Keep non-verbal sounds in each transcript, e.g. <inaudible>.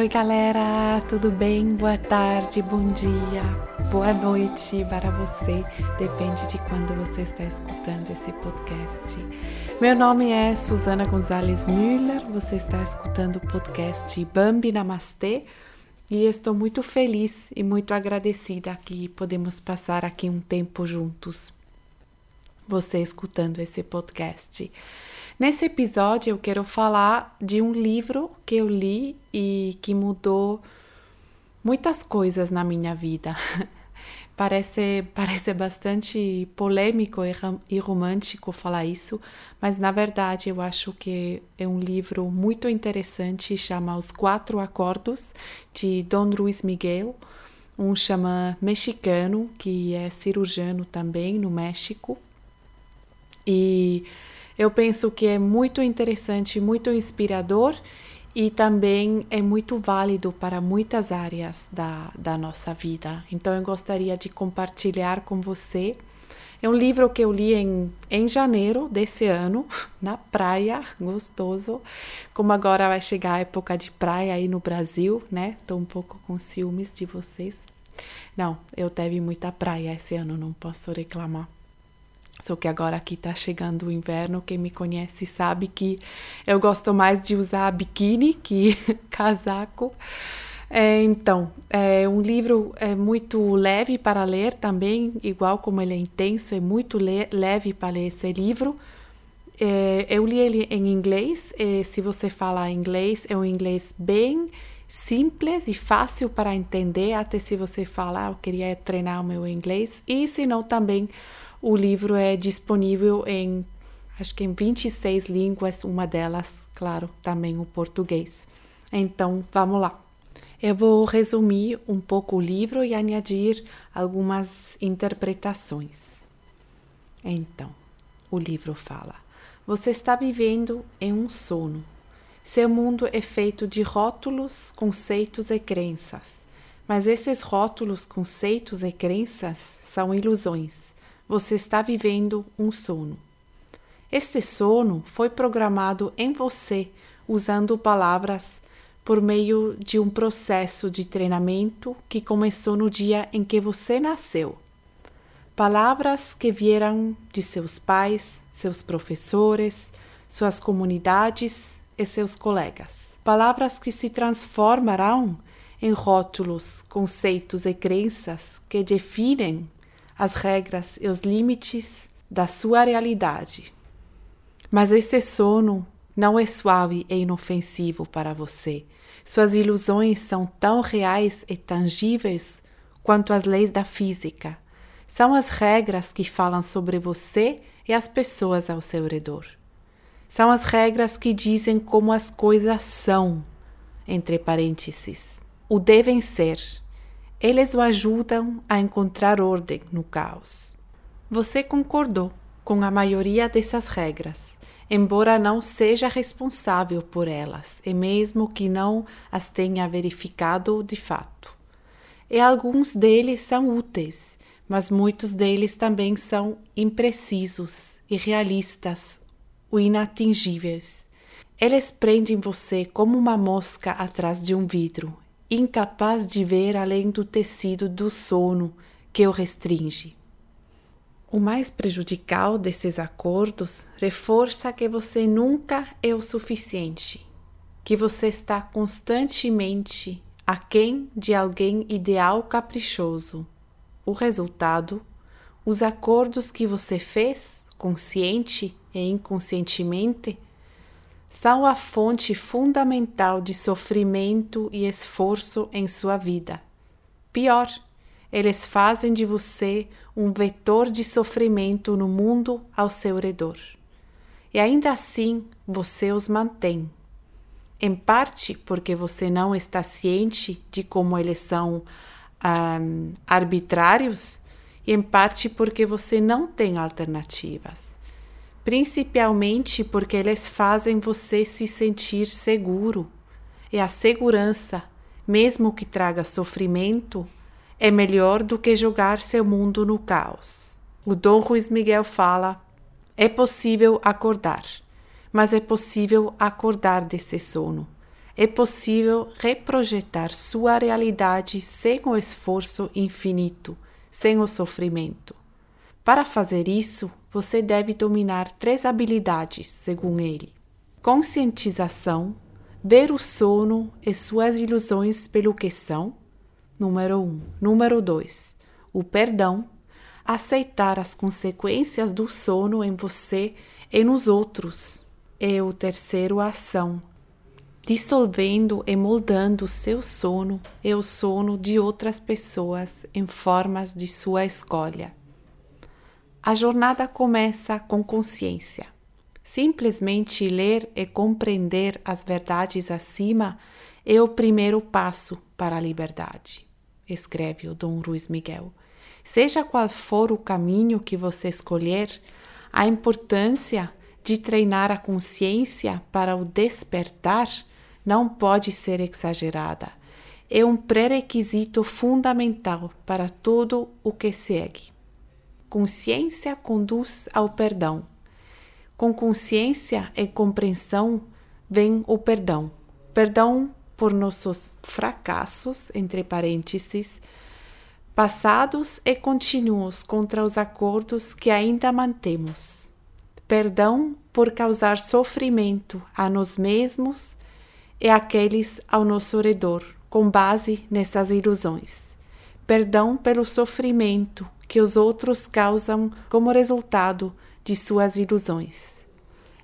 Oi, galera, tudo bem? Boa tarde, bom dia, boa noite para você. Depende de quando você está escutando esse podcast. Meu nome é Susana Gonzalez Müller, você está escutando o podcast Bambi Namastê e estou muito feliz e muito agradecida que podemos passar aqui um tempo juntos. Você escutando esse podcast. Nesse episódio eu quero falar de um livro que eu li e que mudou muitas coisas na minha vida. <laughs> parece, parece bastante polêmico e romântico falar isso, mas na verdade eu acho que é um livro muito interessante, chama Os Quatro Acordos, de Don Luis Miguel, um chama mexicano, que é cirurgião também no México. E eu penso que é muito interessante, muito inspirador e também é muito válido para muitas áreas da, da nossa vida. Então eu gostaria de compartilhar com você. É um livro que eu li em, em janeiro desse ano, <laughs> na praia, gostoso. Como agora vai chegar a época de praia aí no Brasil, né? Tô um pouco com ciúmes de vocês. Não, eu teve muita praia esse ano, não posso reclamar. Só que agora aqui tá chegando o inverno, quem me conhece sabe que eu gosto mais de usar biquíni que <laughs> casaco. É, então, é um livro é muito leve para ler também, igual como ele é intenso, é muito le leve para ler esse livro. É, eu li ele em inglês, se você fala inglês, é um inglês bem simples e fácil para entender, até se você falar, ah, eu queria treinar o meu inglês, e se não também o livro é disponível em, acho que em 26 línguas, uma delas, claro, também o português. Então, vamos lá. Eu vou resumir um pouco o livro e añadir algumas interpretações. Então, o livro fala: Você está vivendo em um sono. Seu mundo é feito de rótulos, conceitos e crenças. Mas esses rótulos, conceitos e crenças são ilusões você está vivendo um sono. Este sono foi programado em você usando palavras por meio de um processo de treinamento que começou no dia em que você nasceu. Palavras que vieram de seus pais, seus professores, suas comunidades e seus colegas. Palavras que se transformarão em rótulos, conceitos e crenças que definem as regras e os limites da sua realidade. Mas esse sono não é suave e inofensivo para você. Suas ilusões são tão reais e tangíveis quanto as leis da física. São as regras que falam sobre você e as pessoas ao seu redor. São as regras que dizem como as coisas são, entre parênteses, o devem ser eles o ajudam a encontrar ordem no caos. Você concordou com a maioria dessas regras, embora não seja responsável por elas, e mesmo que não as tenha verificado de fato. E alguns deles são úteis, mas muitos deles também são imprecisos, irrealistas ou inatingíveis. Eles prendem você como uma mosca atrás de um vidro incapaz de ver além do tecido do sono que o restringe. O mais prejudicial desses acordos reforça que você nunca é o suficiente, que você está constantemente aquém de alguém ideal caprichoso. O resultado, os acordos que você fez, consciente e inconscientemente, são a fonte fundamental de sofrimento e esforço em sua vida. Pior, eles fazem de você um vetor de sofrimento no mundo ao seu redor. E ainda assim você os mantém. Em parte porque você não está ciente de como eles são um, arbitrários, e em parte porque você não tem alternativas principalmente porque eles fazem você se sentir seguro. E a segurança, mesmo que traga sofrimento, é melhor do que jogar seu mundo no caos. O Dom Ruiz Miguel fala: é possível acordar, mas é possível acordar desse sono. é possível reprojetar sua realidade sem o esforço infinito, sem o sofrimento. Para fazer isso, você deve dominar três habilidades, segundo ele: conscientização, ver o sono e suas ilusões pelo que são. Número 1. Um. Número 2. O perdão, aceitar as consequências do sono em você e nos outros. E o terceiro, a ação, dissolvendo e moldando seu sono e o sono de outras pessoas em formas de sua escolha. A jornada começa com consciência. Simplesmente ler e compreender as verdades acima é o primeiro passo para a liberdade, escreve o Dom Luiz Miguel. Seja qual for o caminho que você escolher, a importância de treinar a consciência para o despertar não pode ser exagerada. É um pré-requisito fundamental para tudo o que segue. Consciência conduz ao perdão. Com consciência e compreensão vem o perdão. Perdão por nossos fracassos, entre parênteses, passados e contínuos contra os acordos que ainda mantemos. Perdão por causar sofrimento a nós mesmos e aqueles ao nosso redor, com base nessas ilusões. Perdão pelo sofrimento que os outros causam como resultado de suas ilusões.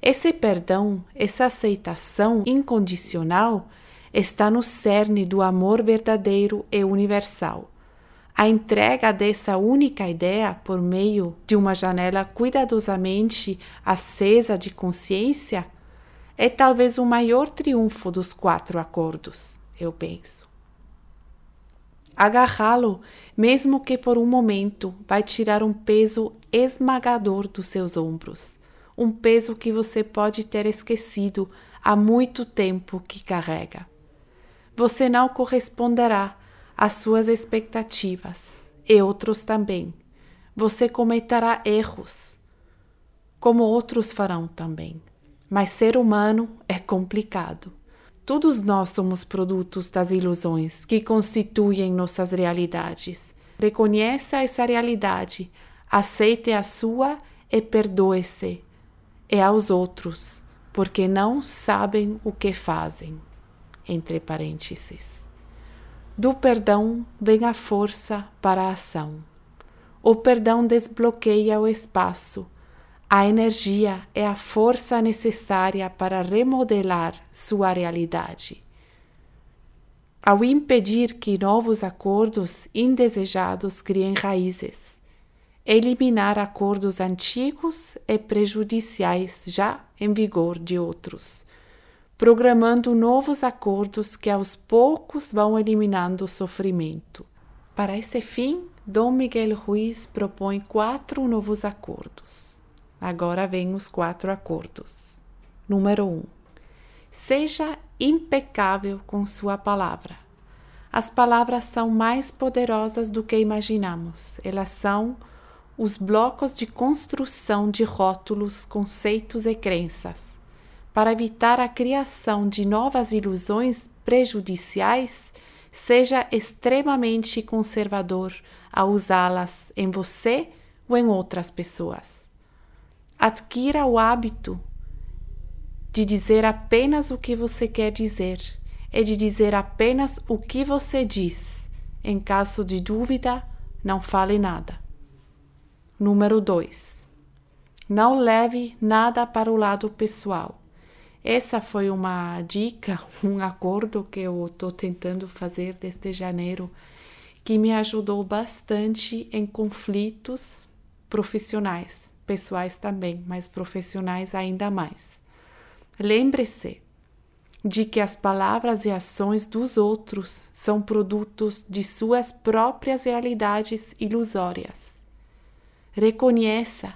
Esse perdão, essa aceitação incondicional, está no cerne do amor verdadeiro e universal. A entrega dessa única ideia por meio de uma janela cuidadosamente acesa de consciência é talvez o maior triunfo dos quatro acordos, eu penso. Agarrá-lo, mesmo que por um momento, vai tirar um peso esmagador dos seus ombros, um peso que você pode ter esquecido há muito tempo que carrega. Você não corresponderá às suas expectativas, e outros também. Você cometerá erros, como outros farão também. Mas ser humano é complicado. Todos nós somos produtos das ilusões que constituem nossas realidades. Reconheça essa realidade, aceite a sua e perdoe-se. E aos outros, porque não sabem o que fazem. Entre parênteses. Do perdão vem a força para a ação. O perdão desbloqueia o espaço a energia é a força necessária para remodelar sua realidade. Ao impedir que novos acordos indesejados criem raízes, eliminar acordos antigos e prejudiciais já em vigor de outros, programando novos acordos que aos poucos vão eliminando o sofrimento. Para esse fim, Dom Miguel Ruiz propõe quatro novos acordos. Agora vem os quatro acordos. Número um, seja impecável com sua palavra. As palavras são mais poderosas do que imaginamos. Elas são os blocos de construção de rótulos, conceitos e crenças. Para evitar a criação de novas ilusões prejudiciais, seja extremamente conservador a usá-las em você ou em outras pessoas. Adquira o hábito de dizer apenas o que você quer dizer e de dizer apenas o que você diz. Em caso de dúvida, não fale nada. Número 2. Não leve nada para o lado pessoal. Essa foi uma dica, <laughs> um acordo que eu estou tentando fazer desde janeiro, que me ajudou bastante em conflitos profissionais pessoais também, mas profissionais ainda mais. Lembre-se de que as palavras e ações dos outros são produtos de suas próprias realidades ilusórias. Reconheça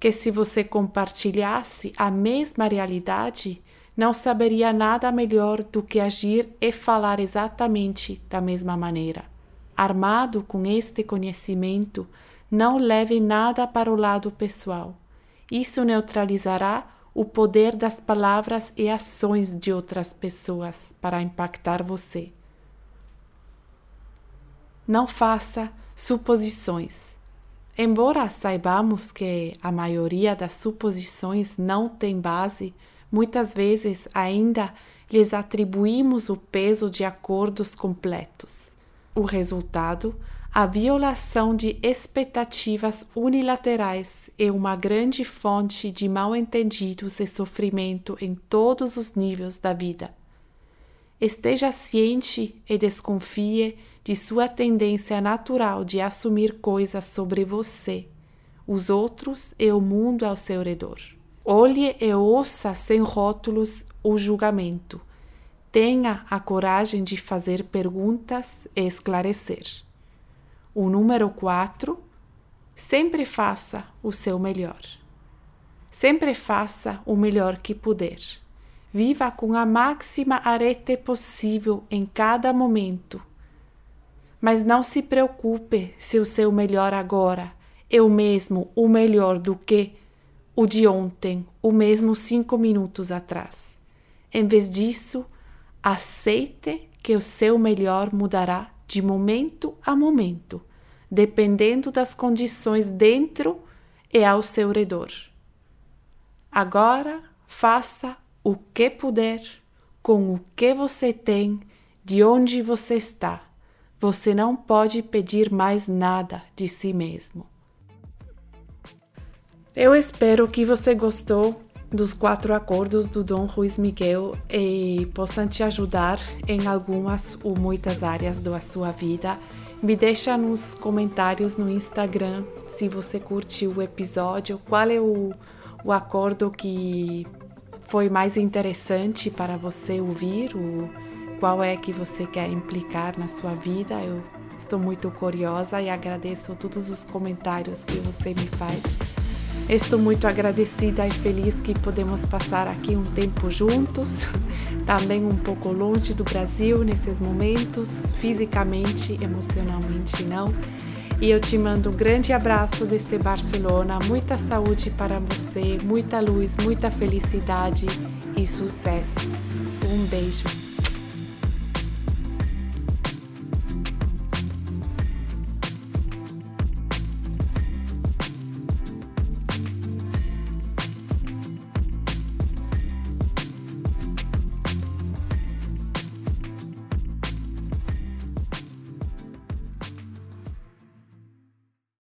que se você compartilhasse a mesma realidade, não saberia nada melhor do que agir e falar exatamente da mesma maneira. Armado com este conhecimento, não leve nada para o lado pessoal. Isso neutralizará o poder das palavras e ações de outras pessoas para impactar você. Não faça suposições. Embora saibamos que a maioria das suposições não tem base, muitas vezes ainda lhes atribuímos o peso de acordos completos. O resultado a violação de expectativas unilaterais é uma grande fonte de mal-entendidos e sofrimento em todos os níveis da vida. Esteja ciente e desconfie de sua tendência natural de assumir coisas sobre você, os outros e o mundo ao seu redor. Olhe e ouça sem rótulos o julgamento. Tenha a coragem de fazer perguntas e esclarecer. O número 4, sempre faça o seu melhor. Sempre faça o melhor que puder. Viva com a máxima arete possível em cada momento. Mas não se preocupe se o seu melhor agora é o mesmo, o melhor do que o de ontem, o mesmo cinco minutos atrás. Em vez disso, aceite que o seu melhor mudará de momento a momento dependendo das condições dentro e ao seu redor. Agora, faça o que puder com o que você tem, de onde você está. Você não pode pedir mais nada de si mesmo. Eu espero que você gostou dos quatro acordos do Dom Ruiz Miguel e possam te ajudar em algumas ou muitas áreas da sua vida me deixa nos comentários no Instagram se você curtiu o episódio, qual é o, o acordo que foi mais interessante para você ouvir, qual é que você quer implicar na sua vida. Eu estou muito curiosa e agradeço todos os comentários que você me faz. Estou muito agradecida e feliz que podemos passar aqui um tempo juntos, <laughs> também um pouco longe do Brasil nesses momentos, fisicamente, emocionalmente não. E eu te mando um grande abraço desde Barcelona, muita saúde para você, muita luz, muita felicidade e sucesso. Um beijo.